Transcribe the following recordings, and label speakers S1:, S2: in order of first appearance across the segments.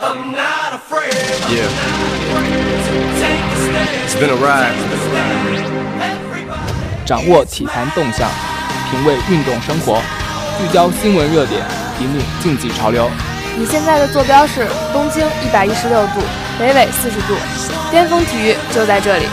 S1: Yeah. It's been a ride.
S2: 掌握体坛动向，品味运动生活，聚焦新闻热点，引领竞技潮流。
S3: 你现在的坐标是东经一百一十六度，北纬四十度，巅峰体育就在这里。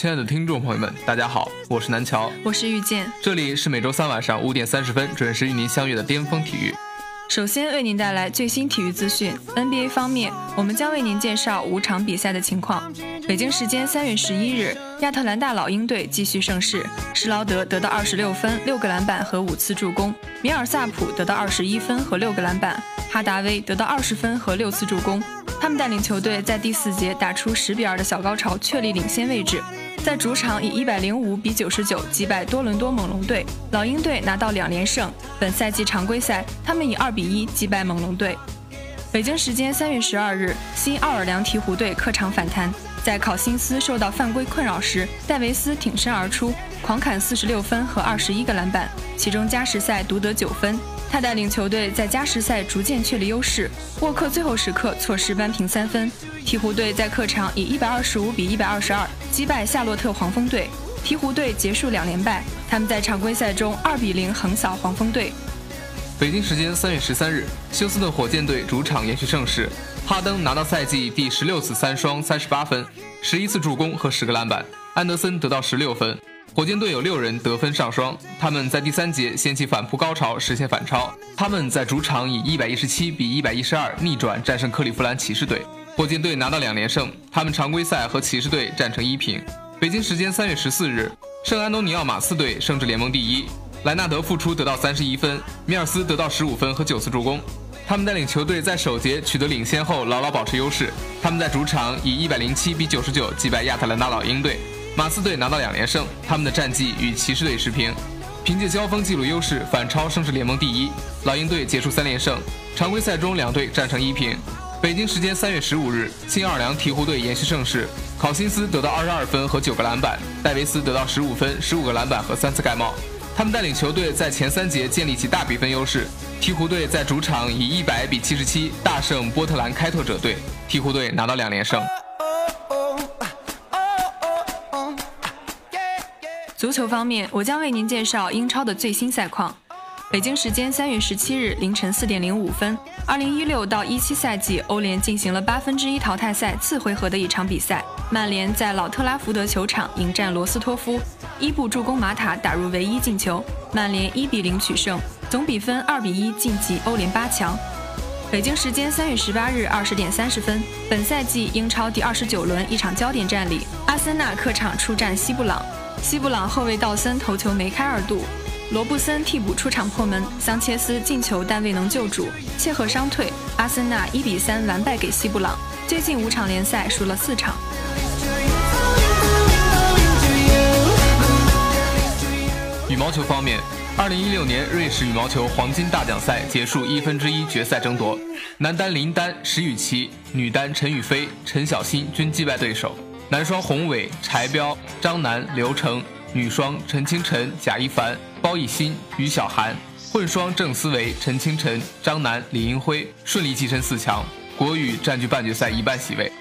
S4: 亲爱的听众朋友们，大家好，我是南乔，
S5: 我是遇见，
S4: 这里是每周三晚上五点三十分准时与您相约的巅峰体育。
S5: 首先为您带来最新体育资讯。NBA 方面，我们将为您介绍五场比赛的情况。北京时间三月十一日，亚特兰大老鹰队继续盛世，施劳德得到二十六分、六个篮板和五次助攻；米尔萨普得到二十一分和六个篮板；哈达威得到二十分和六次助攻。他们带领球队在第四节打出十比二的小高潮，确立领先位置。在主场以一百零五比九十九击败多伦多猛龙队，老鹰队拿到两连胜。本赛季常规赛，他们以二比一击败猛龙队。北京时间三月十二日，新奥尔良鹈鹕队客场反弹，在考辛斯受到犯规困扰时，戴维斯挺身而出，狂砍四十六分和二十一个篮板，其中加时赛独得九分。他带领球队在加时赛逐渐确立优势。沃克最后时刻错失扳平三分。鹈鹕队在客场以一百二十五比一百二十二击败夏洛特黄蜂队，鹈鹕队结束两连败。他们在常规赛中二比零横扫黄蜂队。
S4: 北京时间三月十三日，休斯顿火箭队主场延续盛世，哈登拿到赛季第十六次三双，三十八分，十一次助攻和十个篮板。安德森得到十六分。火箭队有六人得分上双，他们在第三节掀起反扑高潮，实现反超。他们在主场以一百一十七比一百一十二逆转战胜克利夫兰骑士队。火箭队拿到两连胜，他们常规赛和骑士队战成一平。北京时间三月十四日，圣安东尼奥马刺队升至联盟第一，莱纳德复出得到三十一分，米尔斯得到十五分和九次助攻。他们带领球队在首节取得领先后牢牢保持优势。他们在主场以一百零七比九十九击败亚特兰大老鹰队，马刺队拿到两连胜，他们的战绩与骑士队持平，凭借交锋记录优势反超升至联盟第一。老鹰队结束三连胜，常规赛中两队战成一平。北京时间三月十五日，新奥尔良鹈鹕队延续盛世，考辛斯得到二十二分和九个篮板，戴维斯得到十五分、十五个篮板和三次盖帽。他们带领球队在前三节建立起大比分优势。鹈鹕队在主场以一百比七十七大胜波特兰开拓者队，鹈鹕队拿到两连胜。
S5: 足球方面，我将为您介绍英超的最新赛况。北京时间三月十七日凌晨四点零五分，二零一六到一七赛季欧联进行了八分之一淘汰赛次回合的一场比赛，曼联在老特拉福德球场迎战罗斯托夫，伊布助攻马塔打入唯一进球，曼联一比零取胜，总比分二比一晋级欧联八强。北京时间三月十八日二十点三十分，本赛季英超第二十九轮一场焦点战里，阿森纳客场出战西布朗，西布朗后卫道森头球梅开二度。罗布森替补出场破门，桑切斯进球但未能救主，切赫伤退，阿森纳一比三完败给西布朗。最近五场联赛输了四场。
S4: 羽毛球方面，二零一六年瑞士羽毛球黄金大奖赛结束一分之一决赛争夺，男单林丹、石宇奇，女单陈雨菲、陈小欣均击败对手，男双洪伟、柴彪、张楠、刘成。女双陈清晨、贾一凡、包奕鑫、于小涵，混双郑思维、陈清晨、张楠、李英辉顺利跻身四强，国羽占据半决赛一半席位。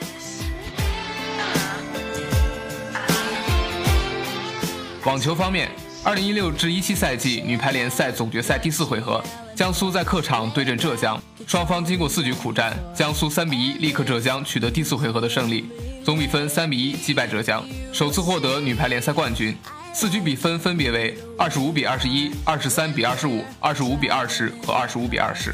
S4: 网球方面，二零一六至一七赛季女排联赛总决赛第四回合，江苏在客场对阵浙江，双方经过四局苦战，江苏三比一力克浙江，取得第四回合的胜利，总比分三比一击败浙江，首次获得女排联赛冠军。四局比分分别为二十五比二十一、二十三比二十五、二十五比二十和二十五比二十。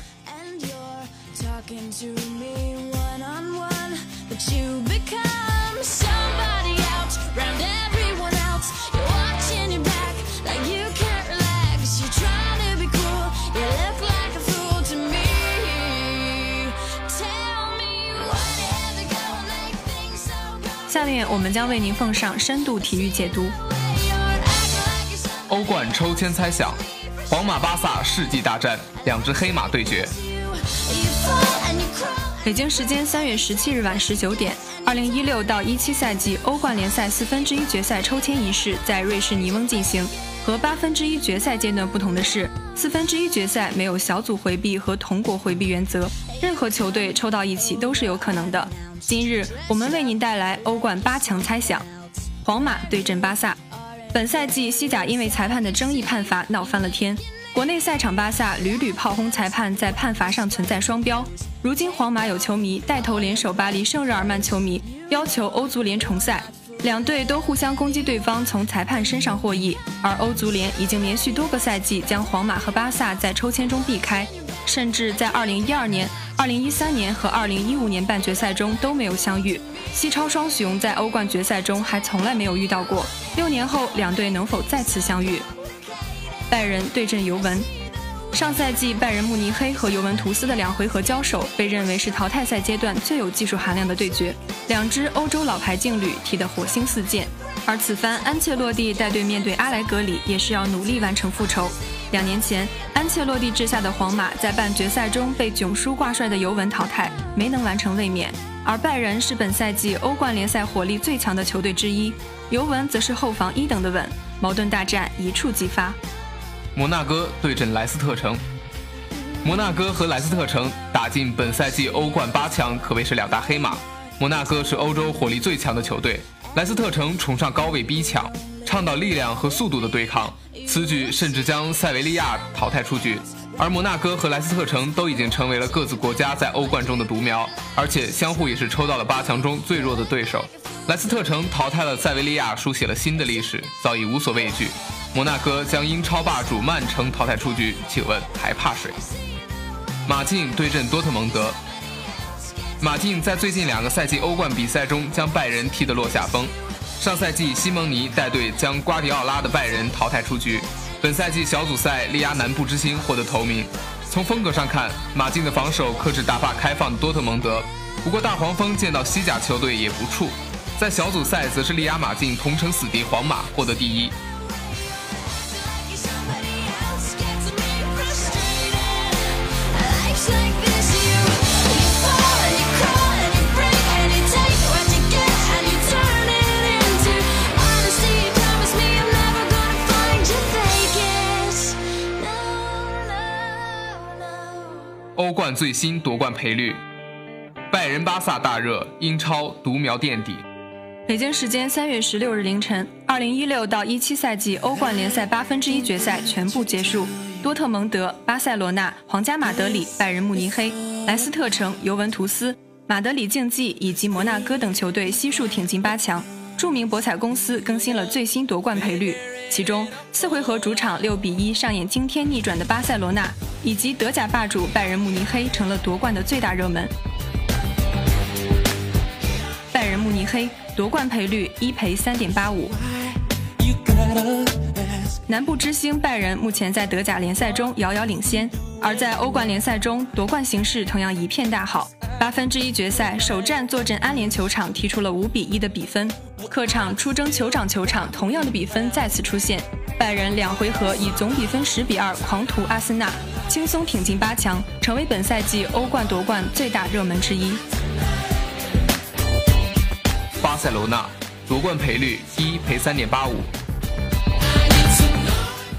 S5: 下面我们将为您奉上深度体育解读。
S4: 欧冠抽签猜想：皇马、巴萨世纪大战，两支黑马对决。
S5: 北京时间三月十七日晚十九点，二零一六到一七赛季欧冠联赛四分之一决赛抽签仪式在瑞士尼翁进行。和八分之一决赛阶段不同的是，四分之一决赛没有小组回避和同国回避原则，任何球队抽到一起都是有可能的。今日我们为您带来欧冠八强猜想：皇马对阵巴萨。本赛季西甲因为裁判的争议判罚闹翻了天。国内赛场，巴萨屡屡炮轰裁判在判罚上存在双标。如今，皇马有球迷带头联手巴黎圣日耳曼球迷，要求欧足联重赛。两队都互相攻击对方从裁判身上获益，而欧足联已经连续多个赛季将皇马和巴萨在抽签中避开，甚至在2012年、2013年和2015年半决赛中都没有相遇。西超双雄在欧冠决赛中还从来没有遇到过，六年后两队能否再次相遇？拜仁对阵尤文，上赛季拜仁慕尼黑和尤文图斯的两回合交手，被认为是淘汰赛阶段最有技术含量的对决。两支欧洲老牌劲旅踢得火星四溅，而此番安切洛蒂带队面对阿莱格里，也是要努力完成复仇。两年前，安切洛蒂治下的皇马在半决赛中被囧叔挂帅的尤文淘汰，没能完成卫冕。而拜仁是本赛季欧冠联赛火力最强的球队之一，尤文则是后防一等的稳，矛盾大战一触即发。
S4: 摩纳哥对阵莱斯特城，摩纳哥和莱斯特城打进本赛季欧冠八强，可谓是两大黑马。摩纳哥是欧洲火力最强的球队，莱斯特城崇尚高位逼抢，倡导力量和速度的对抗，此举甚至将塞维利亚淘汰出局。而摩纳哥和莱斯特城都已经成为了各自国家在欧冠中的独苗，而且相互也是抽到了八强中最弱的对手。莱斯特城淘汰了塞维利亚，书写了新的历史，早已无所畏惧。摩纳哥将英超霸主曼城淘汰出局，请问还怕谁？马竞对阵多特蒙德。马竞在最近两个赛季欧冠比赛中将拜仁踢得落下风。上赛季西蒙尼带队将瓜迪奥拉的拜仁淘汰出局。本赛季小组赛力压南部之星获得头名。从风格上看，马竞的防守克制打法开放的多特蒙德。不过大黄蜂见到西甲球队也不怵，在小组赛则是力压马竞同城死敌皇马获得第一。欧冠最新夺冠赔率，拜仁巴萨大热，英超独苗垫底。
S5: 北京时间三月十六日凌晨，二零一六到一七赛季欧冠联赛八分之一决赛全部结束。多特蒙德、巴塞罗那、皇家马德里、拜仁慕尼黑、莱斯特城、尤文图斯、马德里竞技以及摩纳哥等球队悉数挺进八强。著名博彩公司更新了最新夺冠赔率。其中，四回合主场六比一上演惊天逆转的巴塞罗那，以及德甲霸主拜仁慕尼黑成了夺冠的最大热门。拜仁慕尼黑夺冠赔率一赔三点八五。南部之星拜仁目前在德甲联赛中遥遥领先，而在欧冠联赛中夺冠形势同样一片大好。八分之一决赛首战坐镇安联球场，踢出了五比一的比分。客场出征酋长球场，同样的比分再次出现。拜仁两回合以总比分十比二狂屠阿森纳，轻松挺进八强，成为本赛季欧冠夺冠最大热门之一。
S4: 巴塞罗那夺冠赔率一赔三点八五。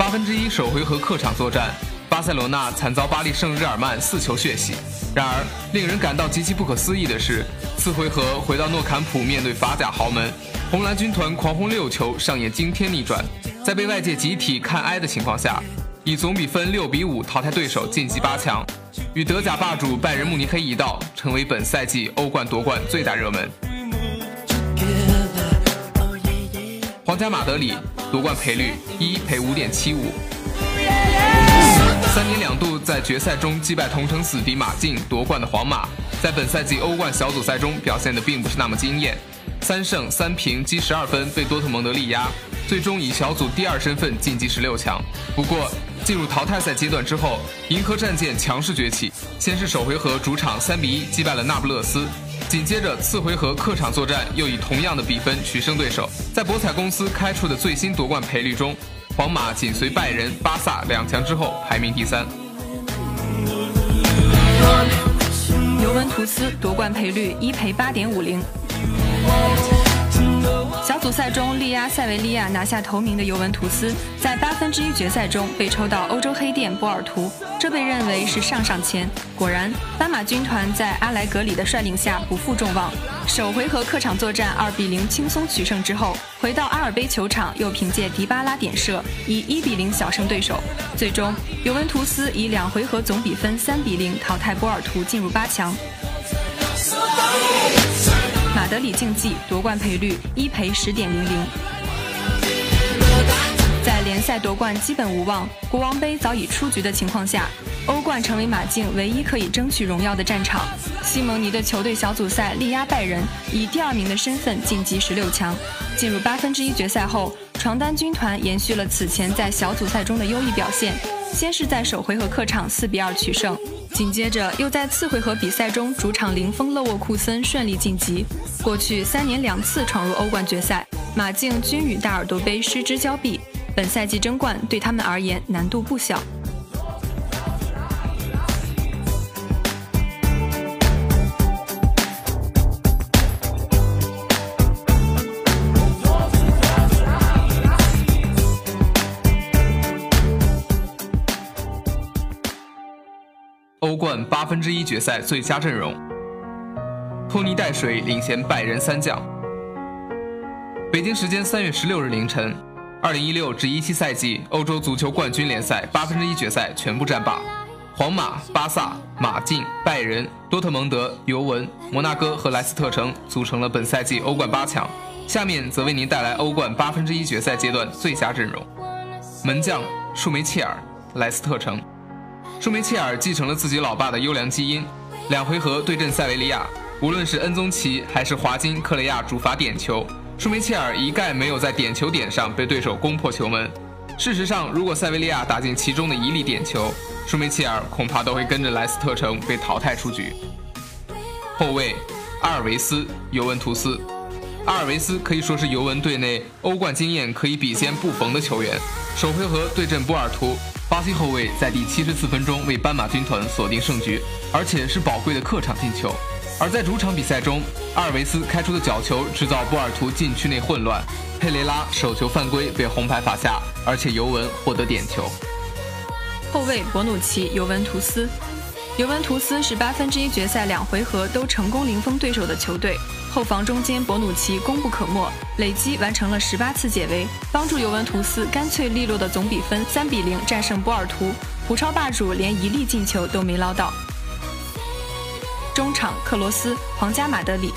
S4: 八分之一首回合客场作战，巴塞罗那惨遭巴黎圣日耳曼四球血洗。然而，令人感到极其不可思议的是，次回合回到诺坎普面对法甲豪门，红蓝军团狂轰六球，上演惊天逆转，在被外界集体看哀的情况下，以总比分六比五淘汰对手晋级八强，与德甲霸主拜仁慕尼黑一道，成为本赛季欧冠夺冠最大热门。皇家马德里夺冠赔率一赔五点七五。三年两度在决赛中击败同城死敌马竞夺冠的皇马，在本赛季欧冠小组赛中表现的并不是那么惊艳，三胜三平积十二分被多特蒙德力压，最终以小组第二身份晋级十六强。不过进入淘汰赛阶段之后，银河战舰强势崛起，先是首回合主场三比一击败了那不勒斯，紧接着次回合客场作战又以同样的比分取胜对手。在博彩公司开出的最新夺冠赔率中。皇马紧随拜仁、巴萨两强之后排名第三。
S5: 尤文图斯夺冠赔率一赔八点五零。小组赛中力压塞维利亚拿下头名的尤文图斯，在八分之一决赛中被抽到欧洲黑店波尔图，这被认为是上上签。果然，斑马军团在阿莱格里的率领下不负众望，首回合客场作战二比零轻松取胜之后，回到阿尔卑球场又凭借迪巴拉点射以一比零小胜对手。最终，尤文图斯以两回合总比分三比零淘汰波尔图，进入八强。马德里竞技夺冠赔率一赔十点零零，在联赛夺冠基本无望、国王杯早已出局的情况下，欧冠成为马竞唯一可以争取荣耀的战场。西蒙尼的球队小组赛力压拜仁，以第二名的身份晋级十六强。进入八分之一决赛后，床单军团延续了此前在小组赛中的优异表现，先是在首回合客场四比二取胜。紧接着，又在次回合比赛中主场零封勒沃库森，顺利晋级。过去三年两次闯入欧冠决赛，马竞均与大耳朵杯失之交臂。本赛季争冠对他们而言难度不小。
S4: 八分之一决赛最佳阵容：托尼带水领衔拜仁三将。北京时间三月十六日凌晨，二零一六至一七赛季欧洲足球冠军联赛八分之一决赛全部战罢，皇马、巴萨、马竞、拜仁、多特蒙德、尤文、摩纳哥和莱斯特城组成了本赛季欧冠八强。下面则为您带来欧冠八分之一决赛阶段最佳阵容：门将舒梅切尔，莱斯特城。舒梅切尔继承了自己老爸的优良基因，两回合对阵塞维利亚，无论是恩宗奇还是华金克雷亚主罚点球，舒梅切尔一概没有在点球点上被对手攻破球门。事实上，如果塞维利亚打进其中的一粒点球，舒梅切尔恐怕都会跟着莱斯特城被淘汰出局。后卫阿尔维斯，尤文图斯。阿尔维斯可以说是尤文队内欧冠经验可以比肩布冯的球员。首回合对阵波尔图。巴西后卫在第七十四分钟为斑马军团锁定胜局，而且是宝贵的客场进球。而在主场比赛中，阿尔维斯开出的角球制造波尔图禁区内混乱，佩雷拉手球犯规被红牌罚下，而且尤文获得点球。
S5: 后卫博努奇，尤文图斯。尤文图斯是八分之一决赛两回合都成功零封对手的球队。后防中间，博努奇功不可没，累积完成了十八次解围，帮助尤文图斯干脆利落的总比分三比零战胜波尔图。葡超霸主连一粒进球都没捞到。中场克罗斯，皇家马德里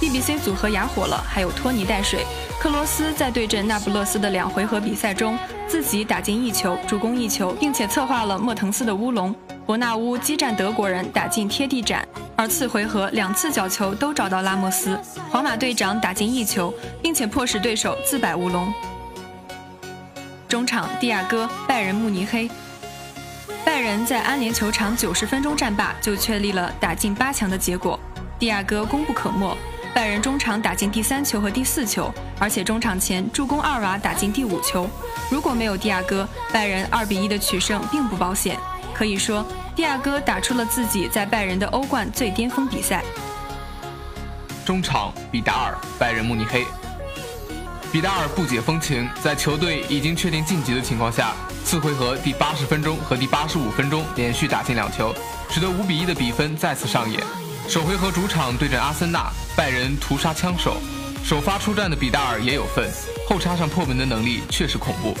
S5: ，BBC 组合哑火了，还有托尼带水。克罗斯在对阵那不勒斯的两回合比赛中，自己打进一球，助攻一球，并且策划了莫腾斯的乌龙。伯纳乌激战德国人，打进贴地斩。而次回合两次角球都找到拉莫斯，皇马队长打进一球，并且迫使对手自摆乌龙。中场蒂亚戈，拜仁慕尼黑，拜仁在安联球场九十分钟战罢，就确立了打进八强的结果。蒂亚戈功不可没，拜仁中场打进第三球和第四球，而且中场前助攻二娃打进第五球。如果没有蒂亚戈，拜仁二比一的取胜并不保险。可以说。蒂亚戈打出了自己在拜仁的欧冠最巅峰比赛。
S4: 中场比达尔，拜仁慕尼黑。比达尔不解风情，在球队已经确定晋级的情况下，次回合第八十分钟和第八十五分钟连续打进两球，使得五比一的比分再次上演。首回合主场对阵阿森纳，拜仁屠杀枪手，首发出战的比达尔也有份，后插上破门的能力确实恐怖。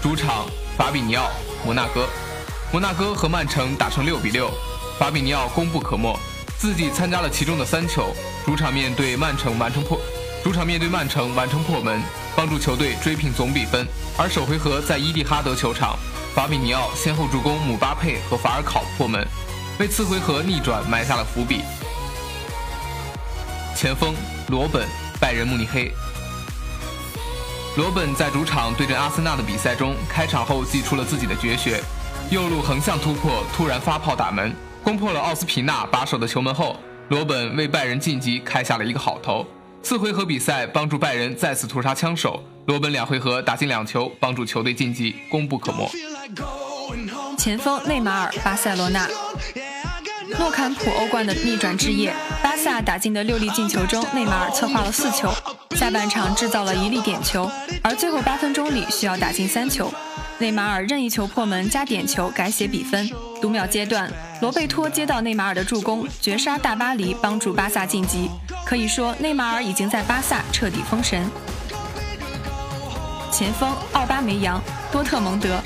S4: 主场法比尼奥，摩纳哥。摩纳哥和曼城打成六比六，法比尼奥功不可没，自己参加了其中的三球。主场面对曼城完成破，主场面对曼城完成破门，帮助球队追平总比分。而首回合在伊蒂哈德球场，法比尼奥先后助攻姆巴佩和法尔考破门，为次回合逆转埋下了伏笔。前锋罗本，拜仁慕尼黑。罗本在主场对阵阿森纳的比赛中，开场后祭出了自己的绝学。右路横向突破，突然发炮打门，攻破了奥斯皮纳把守的球门后，罗本为拜仁晋级开下了一个好头。次回合比赛帮助拜仁再次屠杀枪手，罗本两回合打进两球，帮助球队晋级，功不可没。
S5: 前锋内马尔，巴塞罗那。诺坎普欧冠的逆转之夜，萨打进的六粒进球中，内马尔策划了四球，下半场制造了一粒点球，而最后八分钟里需要打进三球。内马尔任意球破门加点球改写比分。读秒阶段，罗贝托接到内马尔的助攻，绝杀大巴黎，帮助巴萨晋级。可以说，内马尔已经在巴萨彻底封神。前锋奥巴梅扬，多特蒙德。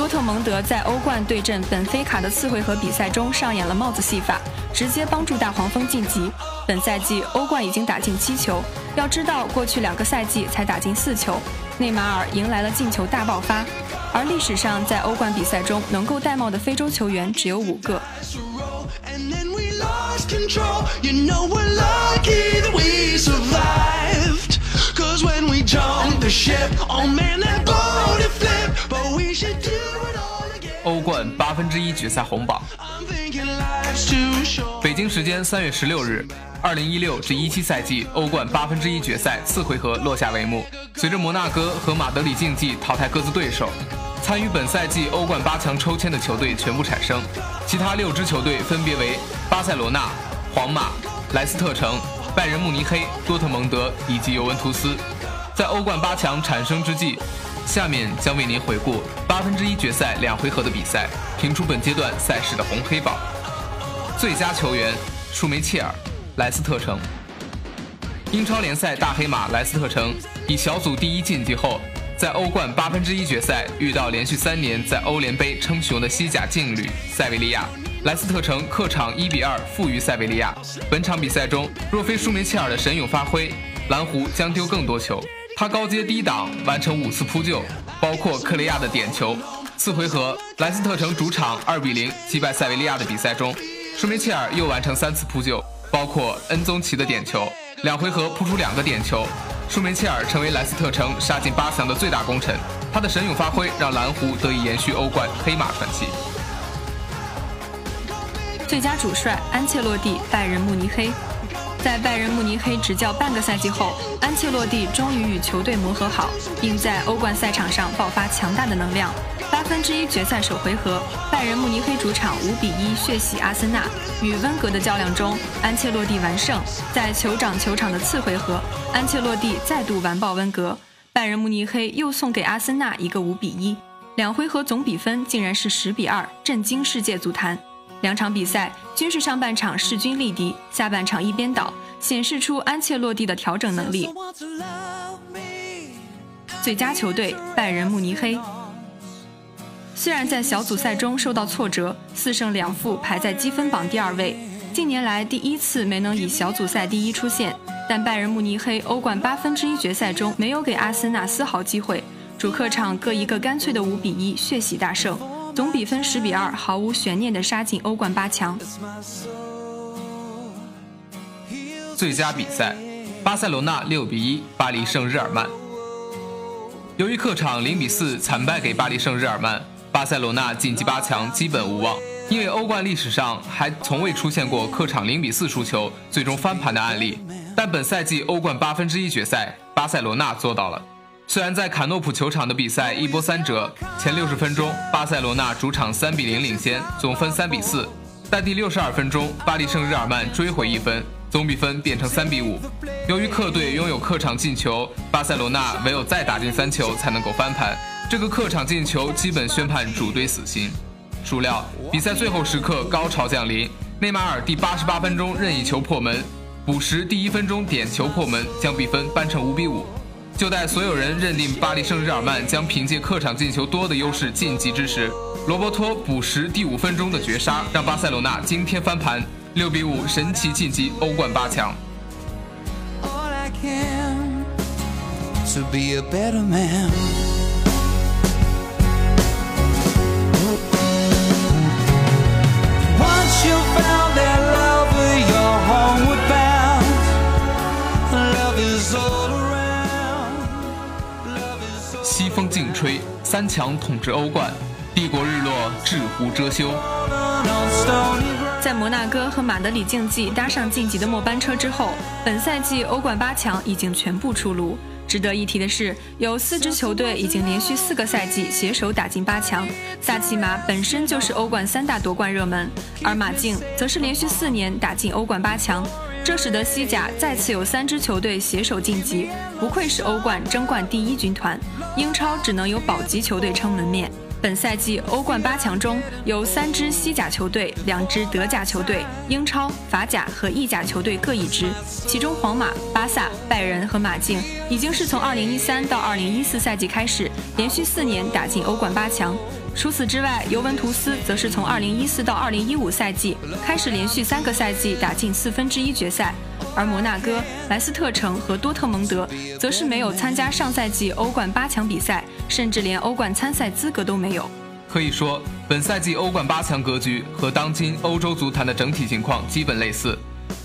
S5: 多特蒙德在欧冠对阵本菲卡的次回合比赛中上演了帽子戏法，直接帮助大黄蜂晋级。本赛季欧冠已经打进七球，要知道过去两个赛季才打进四球。内马尔迎来了进球大爆发，而历史上在欧冠比赛中能够戴帽的非洲球员只有五个。
S4: 欧冠八分之一决赛红榜。北京时间三月十六日，二零一六至一七赛季欧冠八分之一决赛次回合落下帷幕。随着摩纳哥和马德里竞技淘汰各自对手，参与本赛季欧冠八强抽签的球队全部产生。其他六支球队分别为巴塞罗那、皇马、莱斯特城、拜仁慕尼黑、多特蒙德以及尤文图斯。在欧冠八强产生之际。下面将为您回顾八分之一决赛两回合的比赛，评出本阶段赛事的红黑榜。最佳球员舒梅切尔，莱斯特城。英超联赛大黑马莱斯特城以小组第一晋级后，在欧冠八分之一决赛遇到连续三年在欧联杯称雄的西甲劲旅塞维利亚，莱斯特城客场一比二负于塞维利亚。本场比赛中，若非舒梅切尔的神勇发挥，蓝狐将丢更多球。他高接低挡，完成五次扑救，包括克雷亚的点球。次回合，莱斯特城主场二比零击败塞维利亚的比赛中，舒梅切尔又完成三次扑救，包括恩宗奇的点球。两回合扑出两个点球，舒梅切尔成为莱斯特城杀进八强的最大功臣。他的神勇发挥让蓝狐得以延续欧冠黑马传奇。
S5: 最佳主帅安切洛蒂，拜仁慕尼黑。在拜仁慕尼黑执教半个赛季后，安切洛蒂终于与球队磨合好，并在欧冠赛场上爆发强大的能量。八分之一决赛首回合，拜仁慕尼黑主场五比一血洗阿森纳。与温格的较量中，安切洛蒂完胜。在酋长球场的次回合，安切洛蒂再度完爆温格，拜仁慕尼黑又送给阿森纳一个五比一。两回合总比分竟然是十比二，震惊世界足坛。两场比赛均是上半场势均力敌，下半场一边倒，显示出安切洛蒂的调整能力。最佳球队拜仁慕尼黑，虽然在小组赛中受到挫折，四胜两负排在积分榜第二位，近年来第一次没能以小组赛第一出现，但拜仁慕尼黑欧冠八分之一决赛中没有给阿森纳丝毫机会，主客场各一个干脆的五比一血洗大胜。总比分十比二，毫无悬念地杀进欧冠八强。
S4: 最佳比赛：巴塞罗那六比一巴黎圣日耳曼。由于客场零比四惨败给巴黎圣日耳曼，巴塞罗那晋级八强基本无望。因为欧冠历史上还从未出现过客场零比四输球最终翻盘的案例，但本赛季欧冠八分之一决赛，巴塞罗那做到了。虽然在卡诺普球场的比赛一波三折，前六十分钟巴塞罗那主场三比零领先，总分三比四，但第六十二分钟巴黎圣日耳曼追回一分，总比分变成三比五。由于客队拥有客场进球，巴塞罗那唯有再打进三球才能够翻盘。这个客场进球基本宣判主队死刑。孰料比赛最后时刻高潮降临，内马尔第八十八分钟任意球破门，补时第一分钟点球破门，将比分扳成五比五。就在所有人认定巴黎圣日耳曼将凭借客场进球多的优势晋级之时，罗伯托补时第五分钟的绝杀让巴塞罗那惊天翻盘，六比五神奇晋级欧冠八强。风劲吹，三强统治欧冠，帝国日落，至湖遮羞。
S5: 在摩纳哥和马德里竞技搭上晋级的末班车之后，本赛季欧冠八强已经全部出炉。值得一提的是，有四支球队已经连续四个赛季携手打进八强。萨奇马本身就是欧冠三大夺冠热门，而马竞则是连续四年打进欧冠八强，这使得西甲再次有三支球队携手晋级，不愧是欧冠争冠第一军团。英超只能有保级球队撑门面。本赛季欧冠八强中有三支西甲球队，两支德甲球队，英超、法甲和意甲球队各一支。其中，皇马、巴萨、拜仁和马竞已经是从2013到2014赛季开始，连续四年打进欧冠八强。除此之外，尤文图斯则是从2014到2015赛季开始，连续三个赛季打进四分之一决赛。而摩纳哥、莱斯特城和多特蒙德则是没有参加上赛季欧冠八强比赛，甚至连欧冠参赛资格都没有。
S4: 可以说，本赛季欧冠八强格局和当今欧洲足坛的整体情况基本类似。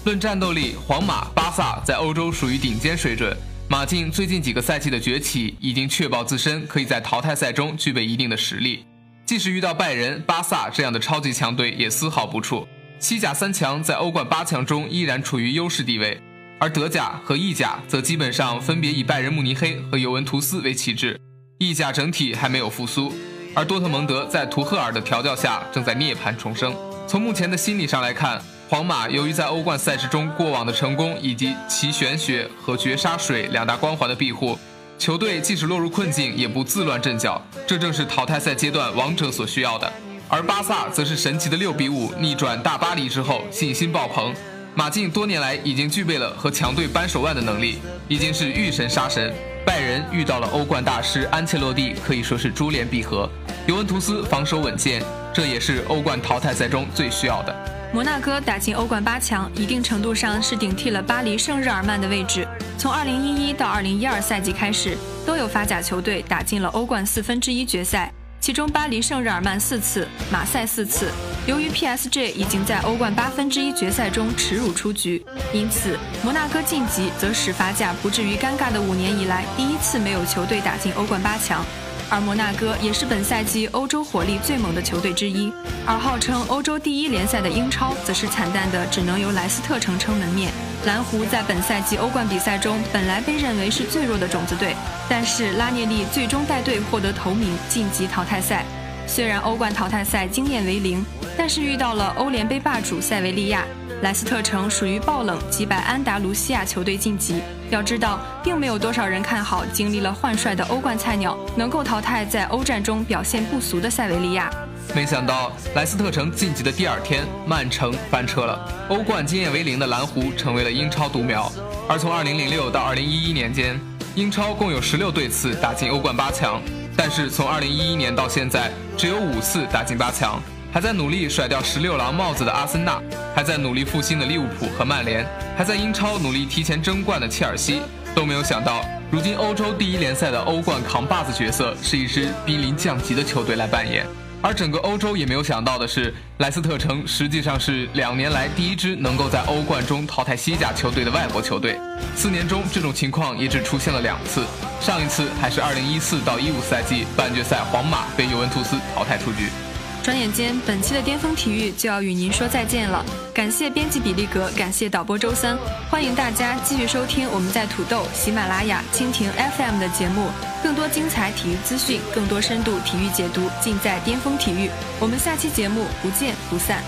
S4: 论战斗力，皇马、巴萨在欧洲属于顶尖水准。马竞最近几个赛季的崛起，已经确保自身可以在淘汰赛中具备一定的实力，即使遇到拜仁、巴萨这样的超级强队，也丝毫不怵。西甲三强在欧冠八强中依然处于优势地位，而德甲和意甲则基本上分别以拜仁慕尼黑和尤文图斯为旗帜。意甲整体还没有复苏，而多特蒙德在图赫尔的调教下正在涅槃重生。从目前的心理上来看，皇马由于在欧冠赛事中过往的成功以及其玄学和绝杀水两大光环的庇护，球队即使落入困境也不自乱阵脚，这正是淘汰赛阶段王者所需要的。而巴萨则是神奇的六比五逆转大巴黎之后信心爆棚，马竞多年来已经具备了和强队扳手腕的能力，已经是遇神杀神。拜仁遇到了欧冠大师安切洛蒂，可以说是珠联璧合。尤文图斯防守稳健，这也是欧冠淘汰赛中最需要的。
S5: 摩纳哥打进欧冠八强，一定程度上是顶替了巴黎圣日耳曼的位置。从2011到2012赛季开始，都有法甲球队打进了欧冠四分之一决赛。其中，巴黎圣日耳曼四次，马赛四次。由于 PSG 已经在欧冠八分之一决赛中耻辱出局，因此摩纳哥晋级，则使法甲不至于尴尬的五年以来第一次没有球队打进欧冠八强。而摩纳哥也是本赛季欧洲火力最猛的球队之一。而号称欧洲第一联赛的英超，则是惨淡的，只能由莱斯特城撑门面。蓝湖在本赛季欧冠比赛中本来被认为是最弱的种子队，但是拉涅利最终带队获得头名晋级淘汰赛。虽然欧冠淘汰赛经验为零，但是遇到了欧联杯霸主塞维利亚，莱斯特城属于爆冷击败安达卢西亚球队晋级。要知道，并没有多少人看好经历了换帅的欧冠菜鸟能够淘汰在欧战中表现不俗的塞维利亚。
S4: 没想到莱斯特城晋级的第二天，曼城翻车了。欧冠经验为零的蓝湖成为了英超独苗。而从2006到2011年间，英超共有16队次打进欧冠八强，但是从2011年到现在，只有五次打进八强。还在努力甩掉十六郎帽子的阿森纳，还在努力复兴的利物浦和曼联，还在英超努力提前争冠的切尔西，都没有想到，如今欧洲第一联赛的欧冠扛把子角色是一支濒临降级的球队来扮演。而整个欧洲也没有想到的是，莱斯特城实际上是两年来第一支能够在欧冠中淘汰西甲球队的外国球队。四年中这种情况也只出现了两次，上一次还是2014到15赛季半决赛，皇马被尤文图斯淘汰出局。
S5: 转眼间，本期的巅峰体育就要与您说再见了。感谢编辑比利格，感谢导播周三，欢迎大家继续收听我们在土豆、喜马拉雅、蜻蜓 FM 的节目。更多精彩体育资讯，更多深度体育解读，尽在巅峰体育。我们下期节目不见不散。